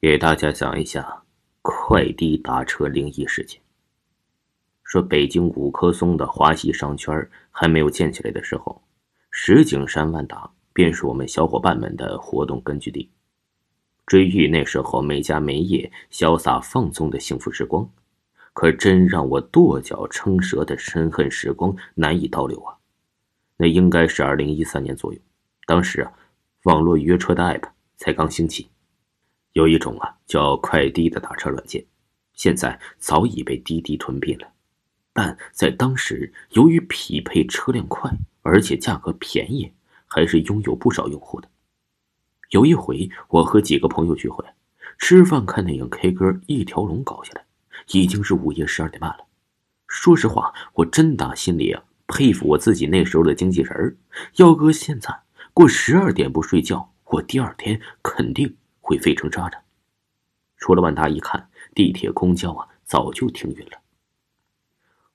给大家讲一下快递打车灵异事件。说北京五棵松的华西商圈还没有建起来的时候，石景山万达便是我们小伙伴们的活动根据地。追忆那时候没家没业、潇洒放纵的幸福时光，可真让我跺脚称折的深恨时光难以倒流啊！那应该是二零一三年左右，当时啊，网络约车的 app 才刚兴起。有一种啊叫快滴的打车软件，现在早已被滴滴吞并了。但在当时，由于匹配车辆快，而且价格便宜，还是拥有不少用户的。有一回，我和几个朋友聚会，吃饭看电影 K 歌，一条龙搞下来，已经是午夜十二点半了。说实话，我真打心里啊佩服我自己那时候的精气神儿。要搁现在，过十二点不睡觉，我第二天肯定。会飞成渣渣。出了万达一看，地铁、公交啊，早就停运了。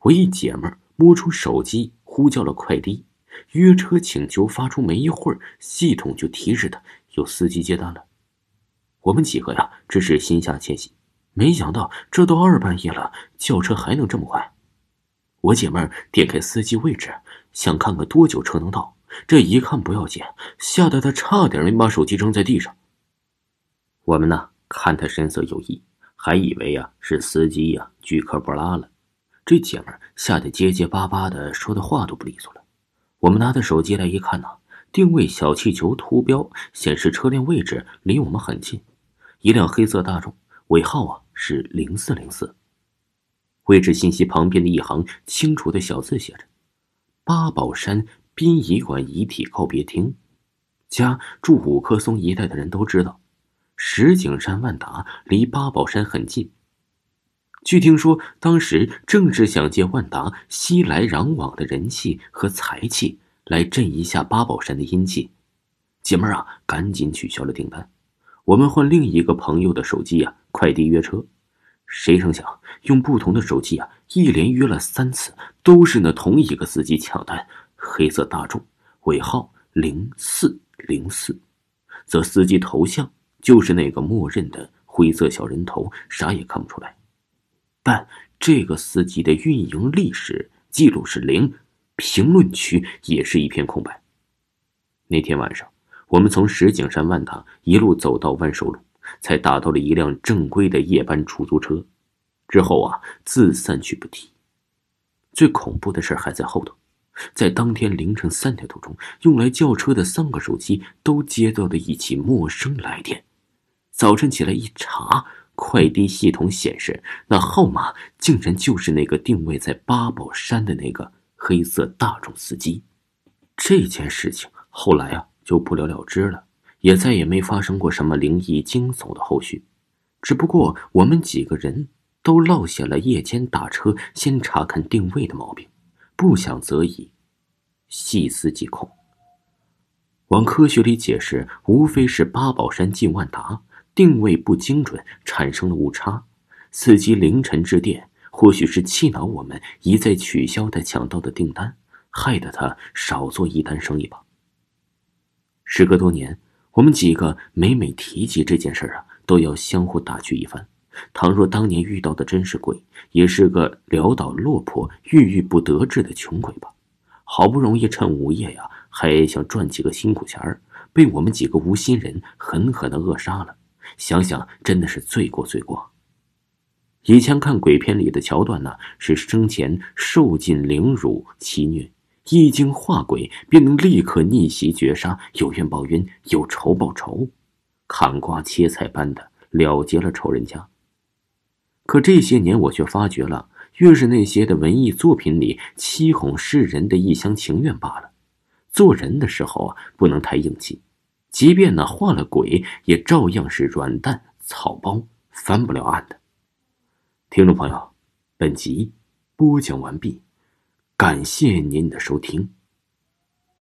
我一姐们摸出手机，呼叫了快递约车请求，发出没一会儿，系统就提示他有司机接单了。我们几个呀，只是心下窃喜，没想到这都二半夜了，叫车还能这么快。我姐们点开司机位置，想看看多久车能到。这一看不要紧，吓得她差点没把手机扔在地上。我们呢，看他神色有异，还以为呀是司机呀拒客不拉了。这姐们吓得结结巴巴的，说的话都不利索了。我们拿着手机来一看呢，定位小气球图标显示车辆位置离我们很近，一辆黑色大众，尾号啊是零四零四。位置信息旁边的一行清楚的小字写着：“八宝山殡仪馆遗体告别厅。”家住五棵松一带的人都知道。石景山万达离八宝山很近。据听说，当时正是想借万达熙来攘往的人气和财气，来镇一下八宝山的阴气。姐妹啊，赶紧取消了订单。我们换另一个朋友的手机啊，快递约车。谁成想，用不同的手机啊，一连约了三次，都是那同一个司机抢单。黑色大众，尾号零四零四，则司机头像。就是那个默认的灰色小人头，啥也看不出来。但这个司机的运营历史记录是零，评论区也是一片空白。那天晚上，我们从石景山万达一路走到万寿路，才打到了一辆正规的夜班出租车。之后啊，自散去不提。最恐怖的事还在后头。在当天凌晨三点多钟，用来叫车的三个手机都接到了一起陌生来电。早晨起来一查，快递系统显示，那号码竟然就是那个定位在八宝山的那个黑色大众司机。这件事情后来啊就不了了之了，也再也没发生过什么灵异惊悚的后续。只不过我们几个人都落下了夜间打车先查看定位的毛病，不想则已，细思极恐。往科学里解释，无非是八宝山进万达。定位不精准，产生了误差。司机凌晨致电，或许是气恼我们一再取消他抢到的订单，害得他少做一单生意吧。时隔多年，我们几个每每提及这件事啊，都要相互打趣一番。倘若当年遇到的真是鬼，也是个潦倒落魄、郁郁不得志的穷鬼吧。好不容易趁午夜呀，还想赚几个辛苦钱儿，被我们几个无心人狠狠的扼杀了。想想真的是罪过罪过。以前看鬼片里的桥段呢，是生前受尽凌辱欺虐，一经化鬼便能立刻逆袭绝杀，有冤报冤，有仇报仇，砍瓜切菜般的了结了仇人家。可这些年我却发觉了，越是那些的文艺作品里欺哄世人的一厢情愿罢了。做人的时候啊，不能太硬气。即便呢化了鬼，也照样是软蛋草包翻不了案的。听众朋友，本集播讲完毕，感谢您的收听。